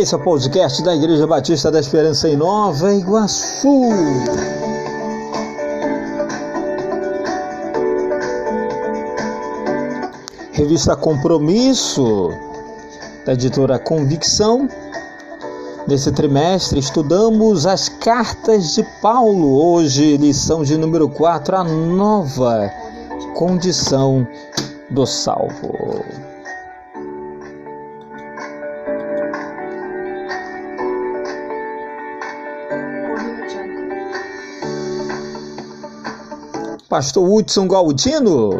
Esse é o podcast da Igreja Batista da Esperança em Nova Iguaçu. Revista Compromisso, da editora Convicção. Nesse trimestre estudamos as cartas de Paulo. Hoje, lição de número 4, a nova condição do salvo. Pastor Hudson Galdino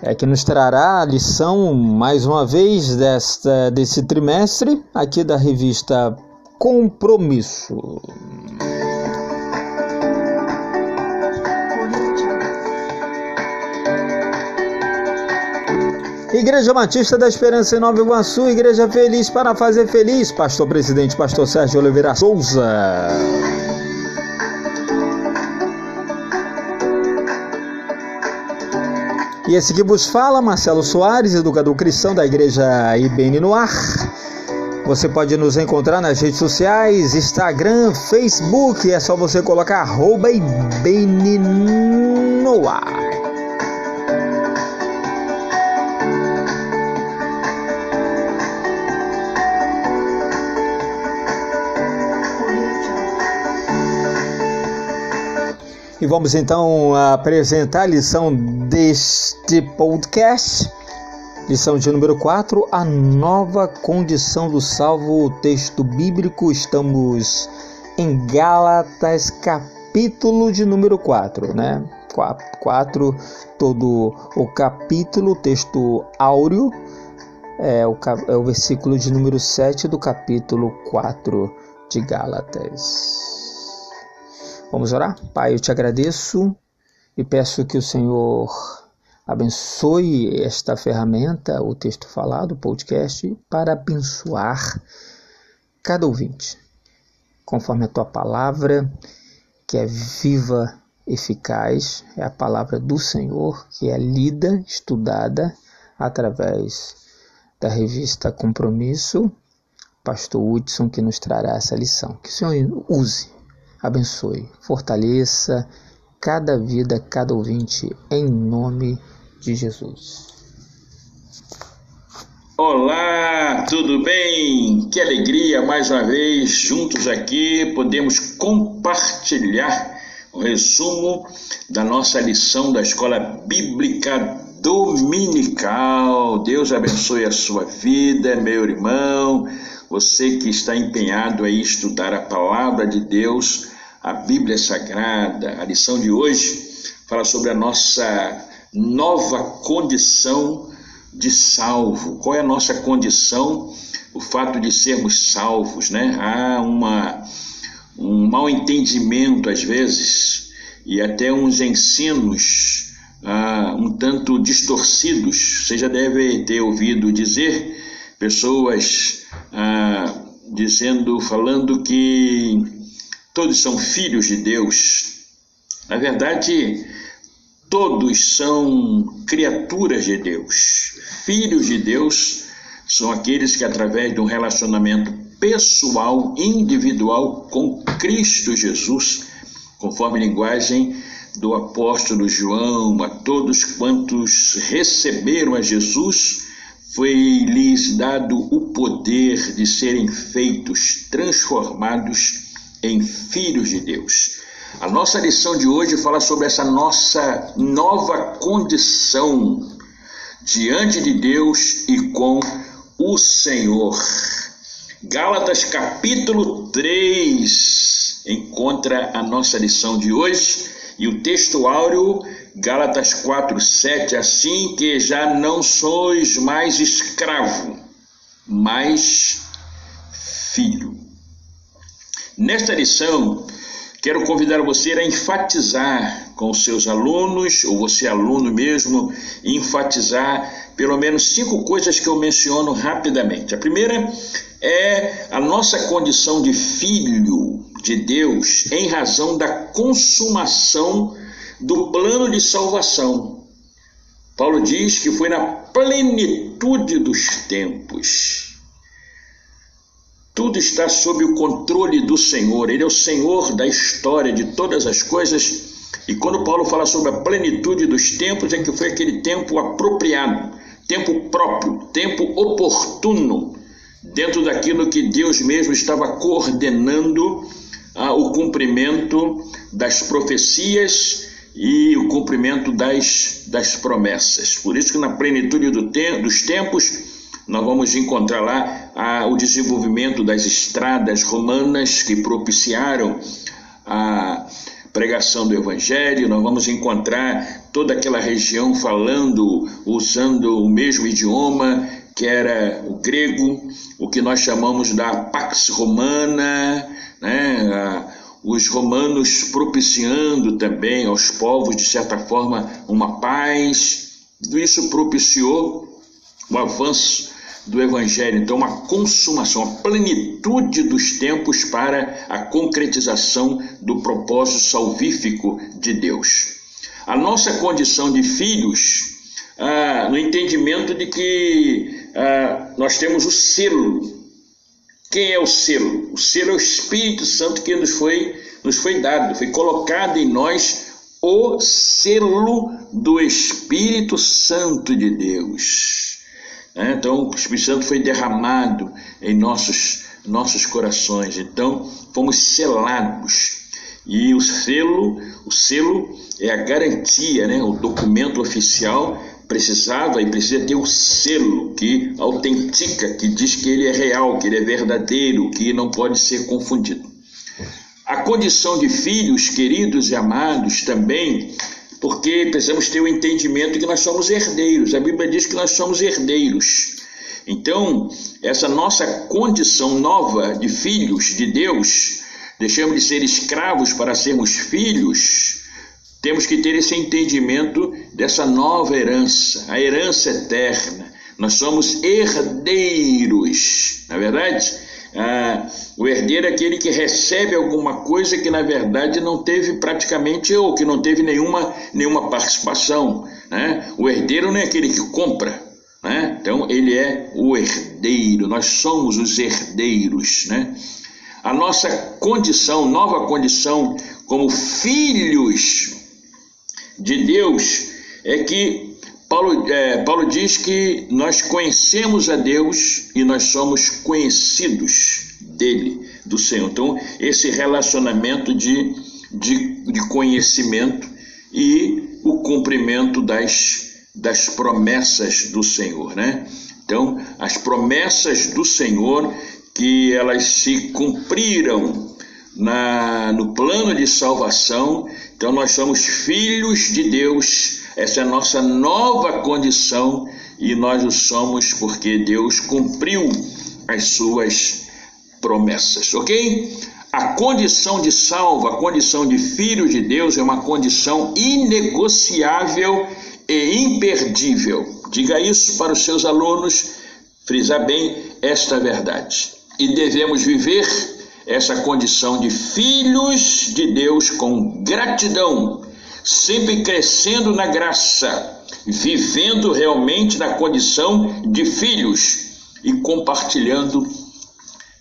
é que nos trará a lição mais uma vez desta desse trimestre aqui da revista Compromisso. Igreja Batista da Esperança em Nova Iguaçu, Igreja Feliz para fazer feliz, Pastor Presidente, Pastor Sérgio Oliveira Souza. E esse que vos fala, Marcelo Soares, educador cristão da Igreja IBN no Ar. Você pode nos encontrar nas redes sociais, Instagram, Facebook, é só você colocar arroba IBN. E vamos então apresentar a lição deste podcast, lição de número 4, a nova condição do salvo, texto bíblico. Estamos em Gálatas, capítulo de número 4, né? 4, todo o capítulo, texto áureo, é o, é o versículo de número 7 do capítulo 4 de Gálatas. Vamos orar? Pai, eu te agradeço e peço que o Senhor abençoe esta ferramenta, o texto falado, o podcast, para abençoar cada ouvinte, conforme a tua palavra, que é viva, eficaz, é a palavra do Senhor, que é lida, estudada através da revista Compromisso, Pastor Hudson, que nos trará essa lição. Que o Senhor use abençoe, fortaleça cada vida, cada ouvinte, em nome de Jesus. Olá, tudo bem? Que alegria mais uma vez juntos aqui podemos compartilhar o resumo da nossa lição da Escola Bíblica Dominical. Deus abençoe a sua vida, meu irmão. Você que está empenhado a estudar a palavra de Deus, a Bíblia Sagrada, a lição de hoje fala sobre a nossa nova condição de salvo. Qual é a nossa condição? O fato de sermos salvos, né? Há uma, um mal entendimento às vezes e até uns ensinos ah, um tanto distorcidos. Você já deve ter ouvido dizer pessoas ah, dizendo, falando que todos são filhos de Deus. Na verdade, todos são criaturas de Deus. Filhos de Deus são aqueles que, através de um relacionamento pessoal, individual com Cristo Jesus, conforme linguagem do apóstolo João, a todos quantos receberam a Jesus, foi-lhes dado o poder de serem feitos, transformados em filhos de Deus. A nossa lição de hoje fala sobre essa nossa nova condição diante de Deus e com o Senhor. Gálatas capítulo 3 encontra a nossa lição de hoje e o texto áureo Gálatas 4, 7, assim que já não sois mais escravo, mas filho. Nesta lição, quero convidar você a enfatizar com seus alunos, ou você aluno mesmo, enfatizar pelo menos cinco coisas que eu menciono rapidamente. A primeira é a nossa condição de filho de Deus em razão da consumação do plano de salvação. Paulo diz que foi na plenitude dos tempos. Tudo está sob o controle do Senhor, Ele é o Senhor da história, de todas as coisas. E quando Paulo fala sobre a plenitude dos tempos, é que foi aquele tempo apropriado, tempo próprio, tempo oportuno, dentro daquilo que Deus mesmo estava coordenando ah, o cumprimento das profecias e o cumprimento das, das promessas. Por isso que na plenitude do te dos tempos nós vamos encontrar lá ah, o desenvolvimento das estradas romanas que propiciaram a pregação do Evangelho, nós vamos encontrar toda aquela região falando, usando o mesmo idioma que era o grego, o que nós chamamos da Pax Romana, né? Os romanos propiciando também aos povos, de certa forma, uma paz. Tudo isso propiciou o avanço do Evangelho. Então, uma consumação, a plenitude dos tempos para a concretização do propósito salvífico de Deus. A nossa condição de filhos, ah, no entendimento de que ah, nós temos o selo. Quem é o selo? O selo é o Espírito Santo que nos foi, nos foi dado, foi colocado em nós o selo do Espírito Santo de Deus. É, então, o Espírito Santo foi derramado em nossos, nossos corações. Então, fomos selados. E o selo, o selo é a garantia, né, o documento oficial precisava e precisa ter um selo que autentica, que diz que ele é real, que ele é verdadeiro, que não pode ser confundido. A condição de filhos queridos e amados também, porque precisamos ter o entendimento que nós somos herdeiros. A Bíblia diz que nós somos herdeiros. Então, essa nossa condição nova de filhos de Deus, deixamos de ser escravos para sermos filhos, temos que ter esse entendimento dessa nova herança, a herança eterna. Nós somos herdeiros, na é verdade? Ah, o herdeiro é aquele que recebe alguma coisa que na verdade não teve praticamente ou que não teve nenhuma, nenhuma participação. Né? O herdeiro não é aquele que compra, né? então ele é o herdeiro, nós somos os herdeiros. Né? A nossa condição, nova condição como filhos de Deus é que Paulo, é, Paulo diz que nós conhecemos a Deus e nós somos conhecidos dele, do Senhor. Então, esse relacionamento de, de, de conhecimento e o cumprimento das, das promessas do Senhor, né? Então, as promessas do Senhor que elas se cumpriram no plano de salvação então nós somos filhos de Deus, essa é a nossa nova condição e nós o somos porque Deus cumpriu as suas promessas, ok? A condição de salvo, a condição de filho de Deus é uma condição inegociável e imperdível. Diga isso para os seus alunos, frisar bem esta verdade. E devemos viver essa condição de filhos de Deus com gratidão, sempre crescendo na graça, vivendo realmente na condição de filhos e compartilhando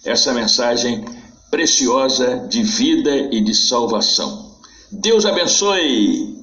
essa mensagem preciosa de vida e de salvação. Deus abençoe.